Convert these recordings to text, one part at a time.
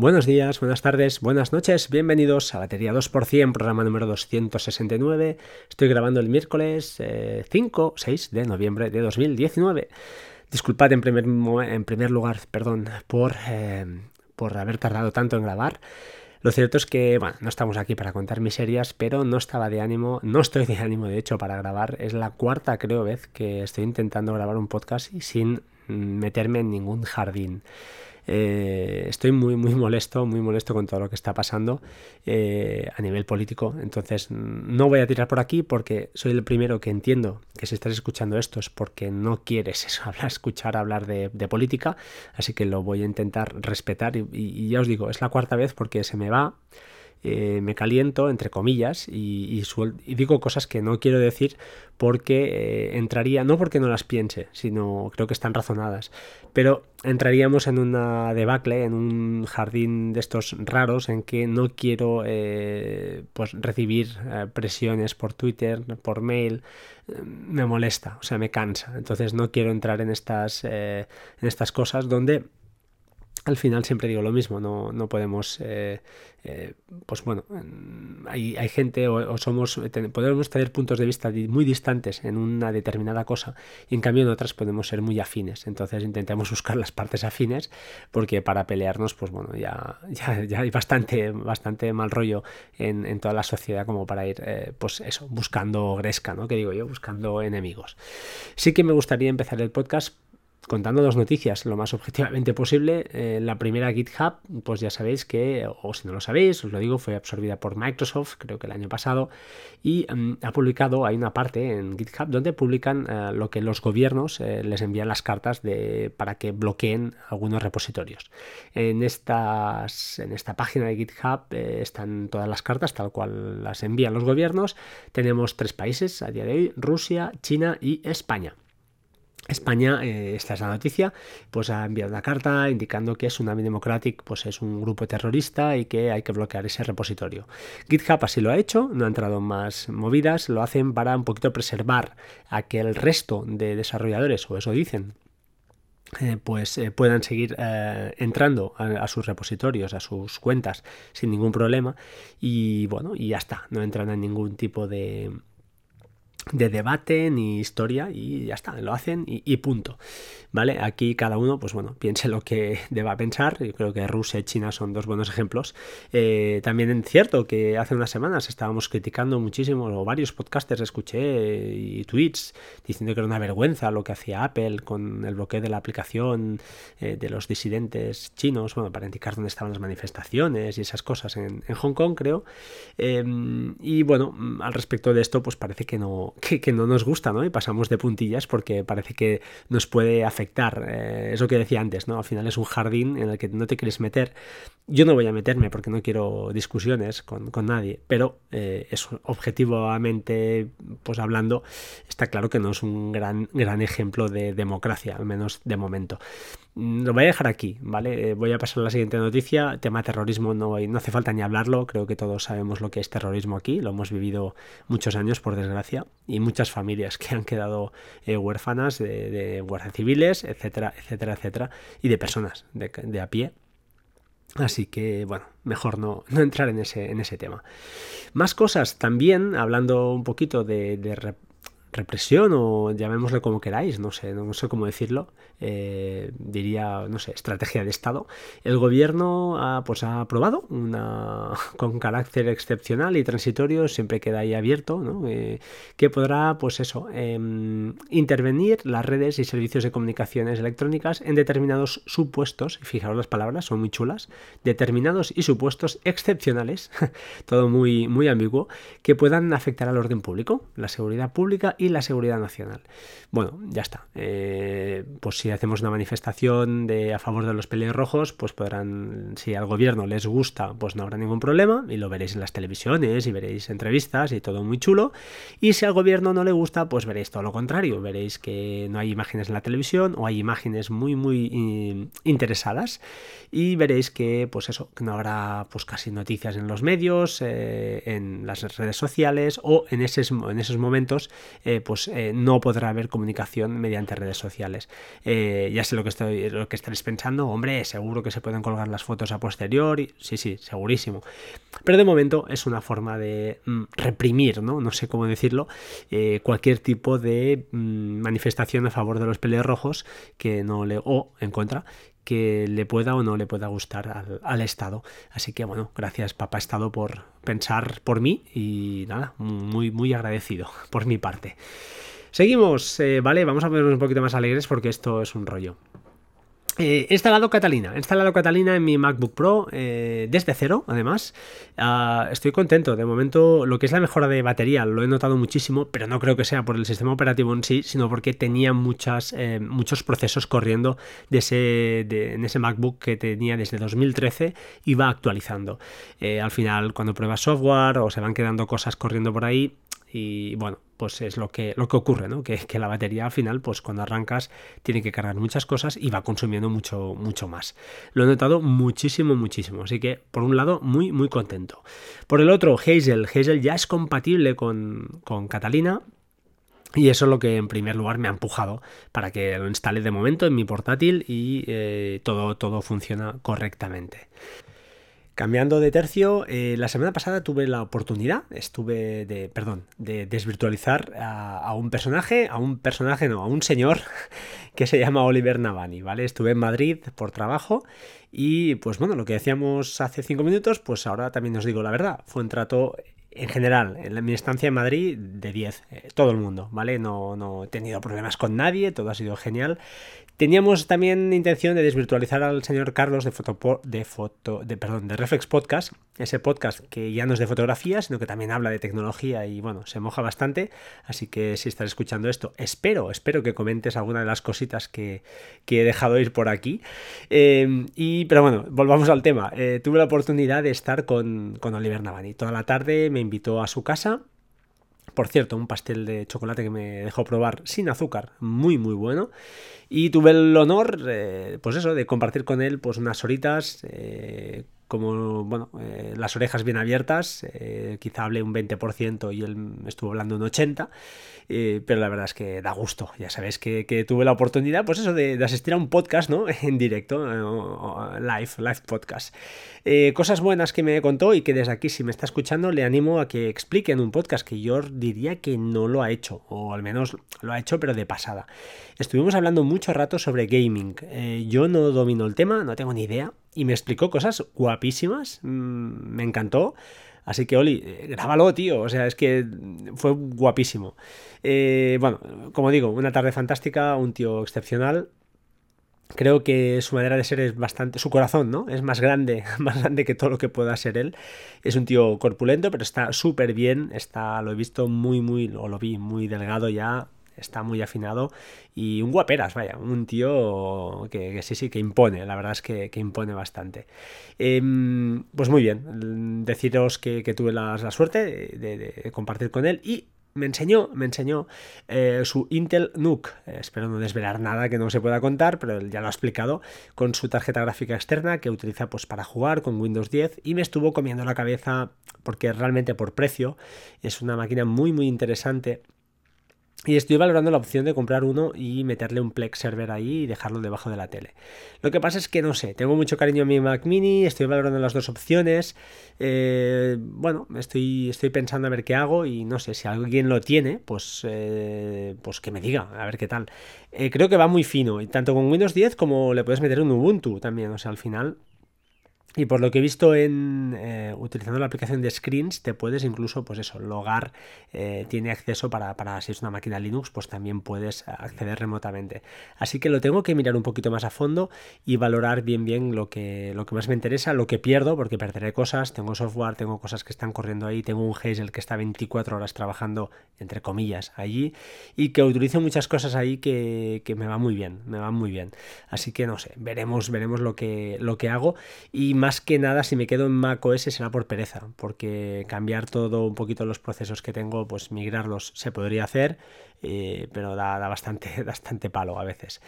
Buenos días, buenas tardes, buenas noches, bienvenidos a Batería 2%, programa número 269. Estoy grabando el miércoles 5, eh, 6 de noviembre de 2019. Disculpad en primer, en primer lugar, perdón, por, eh, por haber tardado tanto en grabar. Lo cierto es que, bueno, no estamos aquí para contar miserias, pero no estaba de ánimo, no estoy de ánimo de hecho para grabar. Es la cuarta, creo, vez que estoy intentando grabar un podcast sin meterme en ningún jardín. Eh, estoy muy, muy molesto, muy molesto con todo lo que está pasando eh, a nivel político. Entonces, no voy a tirar por aquí porque soy el primero que entiendo que si estás escuchando esto es porque no quieres eso, hablar, escuchar hablar de, política. Así que lo voy a intentar respetar. y ya os digo, es la cuarta vez porque se me va eh, me caliento, entre comillas, y, digo cosas que no quiero decir porque eh, entraría, no porque no las piense, sino creo que están razonadas, pero entraríamos en una debacle, en un jardín de estos raros en que no quiero eh, pues recibir presiones por Twitter, por mail, me molesta, o sea, me cansa, entonces no quiero entrar en estas, en estas cosas donde al final siempre digo lo mismo, no, no podemos, eh, eh, pues bueno, hay, hay gente o, somos, podemos tener puntos de vista muy distantes en una determinada cosa y en cambio en otras podemos ser muy afines, entonces intentemos buscar las partes afines porque para pelearnos, pues bueno, ya, ya, hay bastante, bastante mal rollo en, en toda la sociedad como para ir, eh, pues eso, buscando gresca, ¿no? Que digo yo, buscando enemigos. Sí que me gustaría empezar el podcast contando dos noticias lo más objetivamente posible. Eh, la primera GitHub, pues ya sabéis que, o si no lo sabéis, os lo digo, fue absorbida por Microsoft, creo que el año pasado, y mm, ha publicado, hay una parte en GitHub donde publican eh, lo que los gobiernos eh, les envían las cartas de, para que bloqueen algunos repositorios. En, estas, en esta página de GitHub están todas las cartas tal cual las envían los gobiernos. Tenemos tres países a día de hoy, Rusia, China y España. España, eh, esta es la noticia, pues ha enviado una carta indicando que Tsunami Democratic pues es un grupo terrorista y que hay que bloquear ese repositorio. GitHub así lo ha hecho, no ha entrado en más movidas, lo hacen para un poquito preservar a que el resto de desarrolladores, o eso dicen, eh, pues eh, puedan seguir entrando a, sus repositorios, a sus cuentas sin ningún problema y bueno, y ya está, no entran en ningún tipo de, de debate ni historia y ya está, lo hacen y, punto. ¿Vale? Aquí cada uno, pues bueno, piense lo que deba pensar. Yo creo que Rusia y China son dos buenos ejemplos. Eh, también es cierto que hace unas semanas estábamos criticando muchísimo, o varios podcasters escuché y tweets diciendo que era una vergüenza lo que hacía Apple con el bloqueo de la aplicación eh, de los disidentes chinos, bueno, para indicar dónde estaban las manifestaciones y esas cosas en, Hong Kong, creo. Em, y bueno, al respecto de esto, pues parece que no, que, no nos gusta, ¿no? Y pasamos de puntillas porque parece que nos puede afectar. Eh, es lo que decía antes, ¿no? Al final es un jardín en el que no te quieres meter. Yo no voy a meterme porque no quiero discusiones con, nadie, pero eh, es objetivamente, pues hablando, está claro que no es un gran, gran ejemplo de democracia, al menos de momento. Mm, lo voy a dejar aquí, ¿vale? Eh, voy a pasar a la siguiente noticia. Tema terrorismo, no, no hace falta ni hablarlo. Creo que todos sabemos lo que es terrorismo aquí. Lo hemos vivido muchos años, por desgracia. Y muchas familias que han quedado eh, huérfanas de, guardias civiles, etcétera, etcétera, etcétera. Y de personas de, a pie. Así que, bueno, mejor no, no, entrar en ese, en ese tema. Más cosas también, hablando un poquito de, de represión o llamémosle como queráis, no sé, no sé cómo decirlo, eh, diría, no sé, estrategia de Estado. El gobierno ha, pues, ha aprobado una con carácter excepcional y transitorio, siempre queda ahí abierto, ¿no? Eh, que podrá, pues eso, em, intervenir las redes y servicios de comunicaciones electrónicas en determinados supuestos, fijaros las palabras, son muy chulas, determinados y supuestos excepcionales, todo muy, muy ambiguo, que puedan afectar al orden público, la seguridad pública y la seguridad nacional. Bueno, ya está. Eh, pues si hacemos una manifestación de, a favor de los pelirrojos, pues podrán, si al gobierno les gusta, pues no habrá ningún problema y lo veréis en las televisiones y veréis entrevistas y todo muy chulo. Y si al gobierno no le gusta, pues veréis todo lo contrario. Veréis que no hay imágenes en la televisión o hay imágenes muy, muy eh, interesadas y veréis que, pues eso, que no habrá pues casi noticias en los medios, eh, en las redes sociales o en, esos, en esos momentos pues no podrá haber comunicación mediante redes sociales. ya sé lo que, estoy, lo que estaréis pensando, hombre, seguro que se pueden colgar las fotos a posteriori, sí, sí, segurísimo. Pero de momento es una forma de mm, reprimir, ¿no? No sé cómo decirlo, cualquier tipo de mm, manifestación a favor de los pelirrojos que no le, o en contra, que le pueda o no le pueda gustar al, Estado. Así que bueno, gracias Papá Estado por pensar por mí y nada, muy, muy agradecido por mi parte. Seguimos, eh, ¿vale? Vamos a ponernos un poquito más alegres porque esto es un rollo. Eh, he instalado Catalina, he instalado Catalina en mi MacBook Pro eh, desde cero, además. Ah, estoy contento. De momento, lo que es la mejora de batería lo he notado muchísimo, pero no creo que sea por el sistema operativo en sí, sino porque tenía muchas, eh, muchos procesos corriendo en ese MacBook que tenía desde 2013 y va actualizando. al final, cuando pruebas software o se van quedando cosas corriendo por ahí, y bueno, pues es lo que, lo que ocurre, ¿no? Que, que, la batería al final, pues cuando arrancas, tiene que cargar muchas cosas y va consumiendo mucho, mucho más. Lo he notado muchísimo, muchísimo. Así que, por un lado, muy, muy contento. Por el otro, Hazel. Hazel ya es compatible con, con Catalina. Y eso es lo que en primer lugar me ha empujado para que lo instale de momento en mi portátil y eh, todo, todo funciona correctamente. Cambiando de tercio, eh, la semana pasada tuve la oportunidad, estuve de, perdón, de desvirtualizar a, un personaje, a un personaje, no, a un señor que se llama Oliver Navani, ¿vale? Estuve en Madrid por trabajo y pues bueno, lo que decíamos hace cinco minutos, pues ahora también os digo la verdad, fue un trato en general, en mi estancia en Madrid, de 10, eh, todo el mundo, ¿vale? No, no he tenido problemas con nadie, todo ha sido genial. Teníamos también intención de desvirtualizar al señor Carlos de foto, de Reflex Podcast, ese podcast que ya no es de fotografía, sino que también habla de tecnología y bueno, se moja bastante. Así que si estás escuchando esto, espero, espero que comentes alguna de las cositas que, he dejado ir por aquí. Em, y, pero bueno, volvamos al tema. Eh, tuve la oportunidad de estar con, con Oliver Navani. Toda la tarde me invitó a su casa por cierto, un pastel de chocolate que me dejó probar sin azúcar, muy muy bueno. Y tuve el honor, eh, pues eso, de compartir con él pues unas horitas eh, como, bueno, eh, las orejas bien abiertas, eh, quizá hable un 20% y él estuvo hablando un 80%, eh, pero la verdad es que da gusto, ya sabéis que, tuve la oportunidad, pues eso, de, asistir a un podcast, ¿no? En directo, live, live podcast. cosas buenas que me contó y que desde aquí, si me está escuchando, le animo a que explique en un podcast que yo diría que no lo ha hecho, o al menos lo ha hecho, pero de pasada. Estuvimos hablando mucho rato sobre gaming. yo no domino el tema, no tengo ni idea, y me explicó cosas guapísimas, mm, me encantó. Así que, Oli, grábalo, tío. O sea, es que fue guapísimo. Eh, bueno, como digo, una tarde fantástica, un tío excepcional. Creo que su manera de ser es bastante. Su corazón, ¿no? Es más grande, más grande que todo lo que pueda ser él. Es un tío corpulento, pero está súper bien. Está, lo he visto muy, muy. O lo vi muy delgado ya está muy afinado y un guaperas, vaya, un tío que, sí, sí, que impone, la verdad es que, impone bastante. Em, pues muy bien, deciros que, tuve la, suerte de, compartir con él y me enseñó, me enseñó eh, su Intel NUC. espero no desvelar nada que no se pueda contar, pero él ya lo ha explicado, con su tarjeta gráfica externa que utiliza pues, para jugar con Windows 10 y me estuvo comiendo la cabeza porque realmente por precio es una máquina muy muy interesante y estoy valorando la opción de comprar uno y meterle un Plex server ahí y dejarlo debajo de la tele. Lo que pasa es que no sé, tengo mucho cariño a mi Mac Mini, estoy valorando las dos opciones. Eh, bueno, estoy, estoy pensando a ver qué hago y no sé, si alguien lo tiene, pues, eh, pues que me diga, a ver qué tal. Eh, creo que va muy fino, y tanto con Windows 10 como le puedes meter un Ubuntu también, o sea, al final y por lo que he visto en eh, utilizando la aplicación de Screens, te puedes incluso, pues eso, logar, eh, tiene acceso para, para, si es una máquina Linux, pues también puedes acceder remotamente. Así que lo tengo que mirar un poquito más a fondo y valorar bien bien lo que, lo que más me interesa, lo que pierdo, porque perderé cosas, tengo software, tengo cosas que están corriendo ahí, tengo un Hazel que está 24 horas trabajando, entre comillas, allí, y que utilizo muchas cosas ahí que, que me va muy bien, me van muy bien. Así que no sé, veremos, veremos lo que, lo que hago y más que nada, si me quedo en macOS será por pereza, porque cambiar todo un poquito los procesos que tengo, pues migrarlos se podría hacer, eh, pero da, bastante, bastante palo a veces.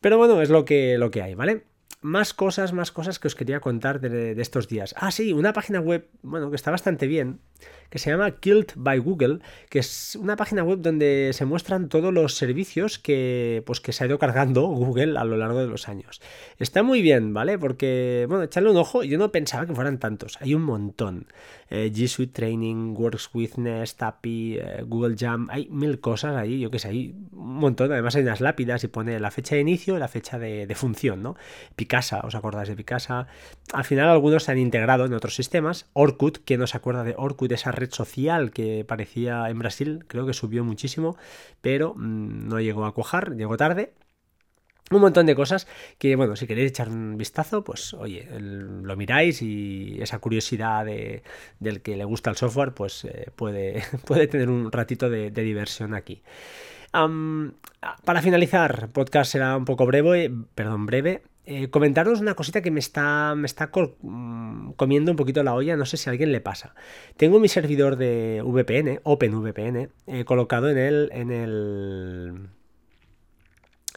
Pero bueno, es lo que, lo que hay, ¿vale? Más cosas, más cosas que os quería contar de, estos días. Ah, sí, una página web, bueno, que está bastante bien, que se llama Killed by Google, que es una página web donde se muestran todos los servicios que, pues, que se ha ido cargando Google a lo largo de los años. Está muy bien, ¿vale? Porque, bueno, echarle un ojo, yo no pensaba que fueran tantos, hay un montón. Eh, G Suite Training, Works with Nest, API, eh, Google Jam, hay mil cosas ahí, yo que sé, hay un montón, además hay unas lápidas y pone la fecha de inicio y la fecha de, de función, ¿no? Picasa, ¿os acordáis de Picasa? Al final algunos se han integrado en otros sistemas. Orkut, ¿quién no se acuerda de Orkut? Esa red social que parecía en Brasil, creo que subió muchísimo, pero mm, no llegó a cuajar, llegó tarde. Un montón de cosas que, bueno, si queréis echar un vistazo, pues oye, lo miráis y esa curiosidad de, del que le gusta el software, pues eh, puede, puede tener un ratito de, diversión aquí. para finalizar, podcast será un poco breve, perdón, breve. Eh, comentaros una cosita que me está, me está mm, comiendo un poquito la olla, no sé si a alguien le pasa. Tengo mi servidor de VPN, OpenVPN, eh, colocado en el, en el...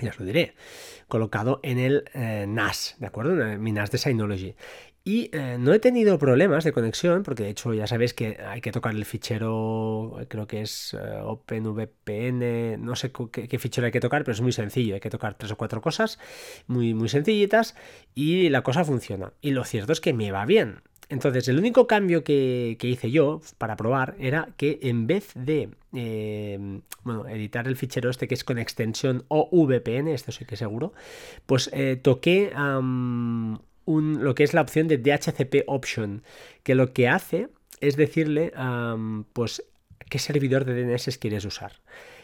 Ya os lo diré, colocado en el eh, NAS, ¿de acuerdo? mi NAS de Synology. Y eh, no he tenido problemas de conexión, porque de hecho ya sabéis que hay que tocar el fichero, creo que es eh, OpenVPN, no sé qué, fichero hay que tocar, pero es muy sencillo, hay que tocar tres o cuatro cosas, muy, muy sencillitas, y la cosa funciona. Y lo cierto es que me va bien. Entonces, el único cambio que, hice yo para probar era que en vez de eh, bueno, editar el fichero este que es con extensión o VPN, esto sí que seguro, pues toqué lo que es la opción de DHCP Option, que lo que hace es decirle pues qué servidor de DNS quieres usar.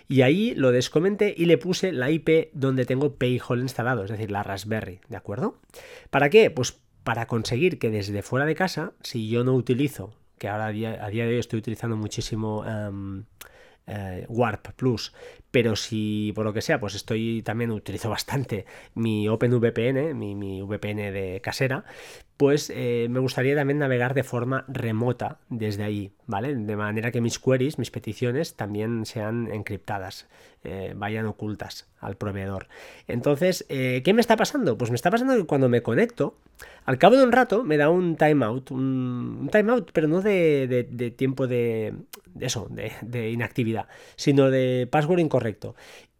Y ahí lo descomenté y le puse la IP donde tengo Payhole instalado, es decir, la Raspberry, ¿de acuerdo? ¿Para qué? Pues para conseguir que desde fuera de casa, si yo no utilizo, que ahora a día, de hoy estoy utilizando muchísimo eh, Warp Plus. Pero si por lo que sea, pues estoy también utilizo bastante mi OpenVPN, mi, mi VPN de casera, pues eh, me gustaría también navegar de forma remota desde ahí, ¿vale? De manera que mis queries, mis peticiones también sean encriptadas, eh, vayan ocultas al proveedor. Entonces, ¿qué me está pasando? Pues me está pasando que cuando me conecto, al cabo de un rato me da un timeout, un, timeout, pero no de, tiempo de, eso, de, inactividad, sino de password incorrecto.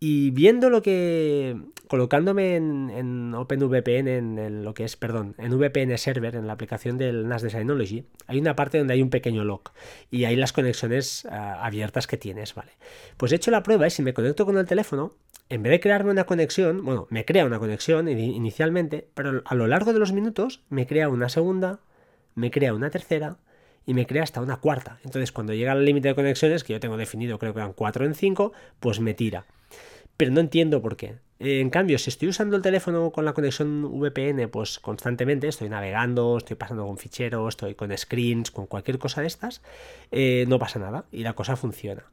Y viendo lo que, colocándome en, OpenVPN, en, lo que es, perdón, en VPN Server, en la aplicación del NAS de Synology, hay una parte donde hay un pequeño lock y hay las conexiones ah, abiertas que tienes, ¿vale? Pues he hecho la prueba y si me conecto con el teléfono, en vez de crearme una conexión, bueno, me crea una conexión inicialmente, pero a lo largo de los minutos me crea una segunda, me crea una tercera y me crea hasta una cuarta. Entonces, cuando llega al límite de conexiones, que yo tengo definido, creo que eran 4 en 5, pues me tira. Pero no entiendo por qué. En cambio, si estoy usando el teléfono con la conexión VPN, pues constantemente estoy navegando, estoy pasando con ficheros, estoy con screens, con cualquier cosa de estas, eh, no pasa nada y la cosa funciona.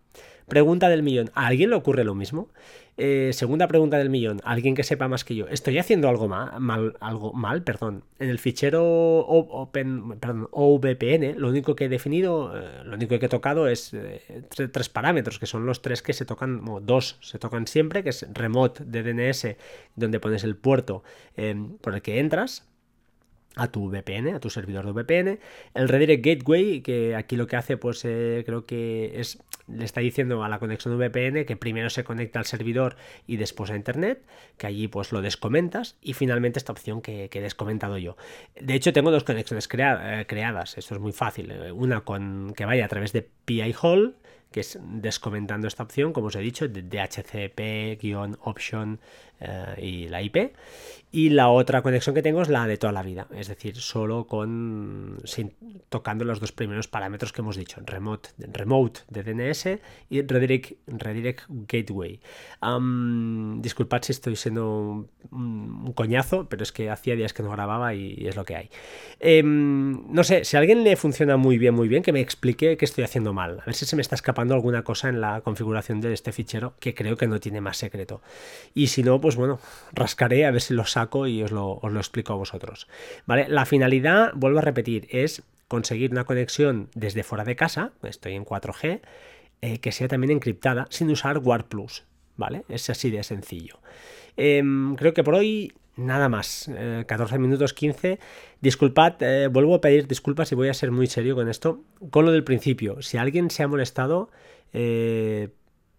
Pregunta del millón, ¿a alguien le ocurre lo mismo? Eh, segunda pregunta del millón, alguien que sepa más que yo, ¿estoy haciendo algo mal? algo mal perdón. En el fichero Open, perdón, OVPN, lo único que he definido, eh, lo único que he tocado es eh, tres parámetros, que son los tres que se tocan, o dos se tocan siempre, que es remote de DNS, donde pones el puerto por el que entras, a tu VPN, a tu servidor de VPN. El Redirect Gateway, que aquí lo que hace, pues eh, creo que es, le está diciendo a la conexión VPN que primero se conecta al servidor y después a Internet, que allí pues lo descomentas y finalmente esta opción que, he descomentado yo. De hecho, tengo dos conexiones eh, creadas, esto es muy fácil. Eh, una con que vaya a través de PI Hall, que es descomentando esta opción, como os he dicho, de DHCP-option y la IP. Y la otra conexión que tengo es la de toda la vida, es decir, solo con tocando los dos primeros parámetros que hemos dicho, remote, remote de DNS y redirect, redirect gateway. disculpad si estoy siendo un, coñazo, pero es que hacía días que no grababa y, es lo que hay. Em, no sé, si a alguien le funciona muy bien, muy bien, que me explique qué estoy haciendo mal. A ver si se me está escapando alguna cosa en la configuración de este fichero que creo que no tiene más secreto. Y si no, pues bueno, rascaré a ver si lo y os lo, explico a vosotros. ¿Vale? La finalidad, vuelvo a repetir, es conseguir una conexión desde fuera de casa, estoy en 4G, eh, que sea también encriptada sin usar Warp Plus. ¿Vale? Es así de sencillo. Em, creo que por hoy nada más. 14 minutos 15. Disculpad, vuelvo a pedir disculpas y voy a ser muy serio con esto. Con lo del principio, si alguien se ha molestado,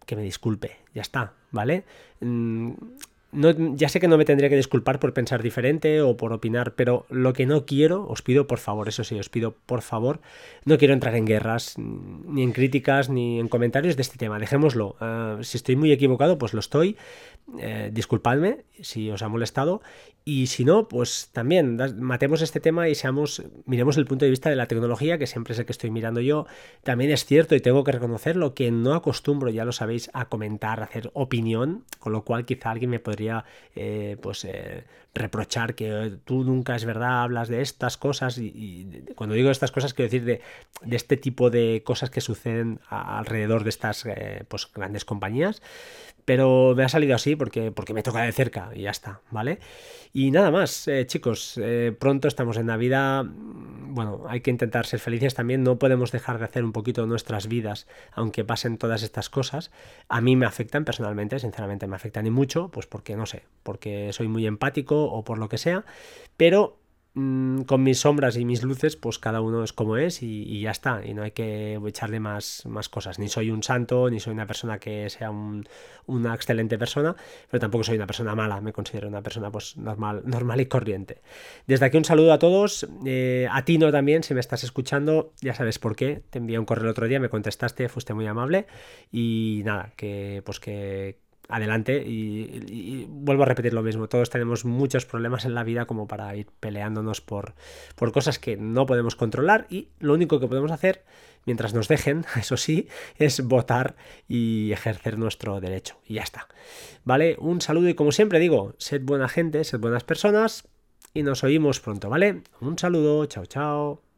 que me disculpe, ya está, ¿vale? Mm, ya sé que no me tendría que disculpar por pensar diferente o por opinar, pero lo que no quiero, os pido por favor, eso sí, os pido por favor, no quiero entrar en guerras, ni en críticas, ni en comentarios de este tema. Dejémoslo. Ah, si estoy muy equivocado, pues lo estoy. Eh, disculpadme si os ha molestado y si no, pues también matemos este tema y seamos, miremos el punto de vista de la tecnología, que siempre es el que estoy mirando yo. También es cierto y tengo que reconocerlo que no acostumbro, ya lo sabéis, a comentar, a hacer opinión, con lo cual quizá alguien me podría eh, pues eh, reprochar que tú nunca es verdad, hablas de estas cosas y, cuando digo estas cosas quiero decir de, este tipo de cosas que suceden alrededor de estas pues, grandes compañías pero me ha salido así porque, porque me toca de cerca y ya está, ¿vale? Y nada más, eh, chicos, eh, pronto estamos en Navidad, bueno, hay que intentar ser felices también, no podemos dejar de hacer un poquito nuestras vidas, aunque pasen todas estas cosas. A mí me afectan personalmente, sinceramente me afectan y mucho, pues porque no sé, porque soy muy empático o por lo que sea, pero Mm, con mis sombras y mis luces, pues cada uno es como es y, ya está. Y no hay que echarle más, más, cosas. Ni soy un santo, ni soy una persona que sea una excelente persona, pero tampoco soy una persona mala. Me considero una persona pues normal, normal y corriente. Desde aquí un saludo a todos. Eh, a ti no también, si me estás escuchando, ya sabes por qué. Te envié un correo el otro día, me contestaste, fuiste muy amable. Y nada, que pues que adelante y, vuelvo a repetir lo mismo, todos tenemos muchos problemas en la vida como para ir peleándonos por, por cosas que no podemos controlar y lo único que podemos hacer mientras nos dejen, eso sí, es votar y ejercer nuestro derecho y ya está. ¿Vale? Un saludo y como siempre digo, sed buena gente, sed buenas personas y nos oímos pronto, ¿vale? Un saludo, chao chao.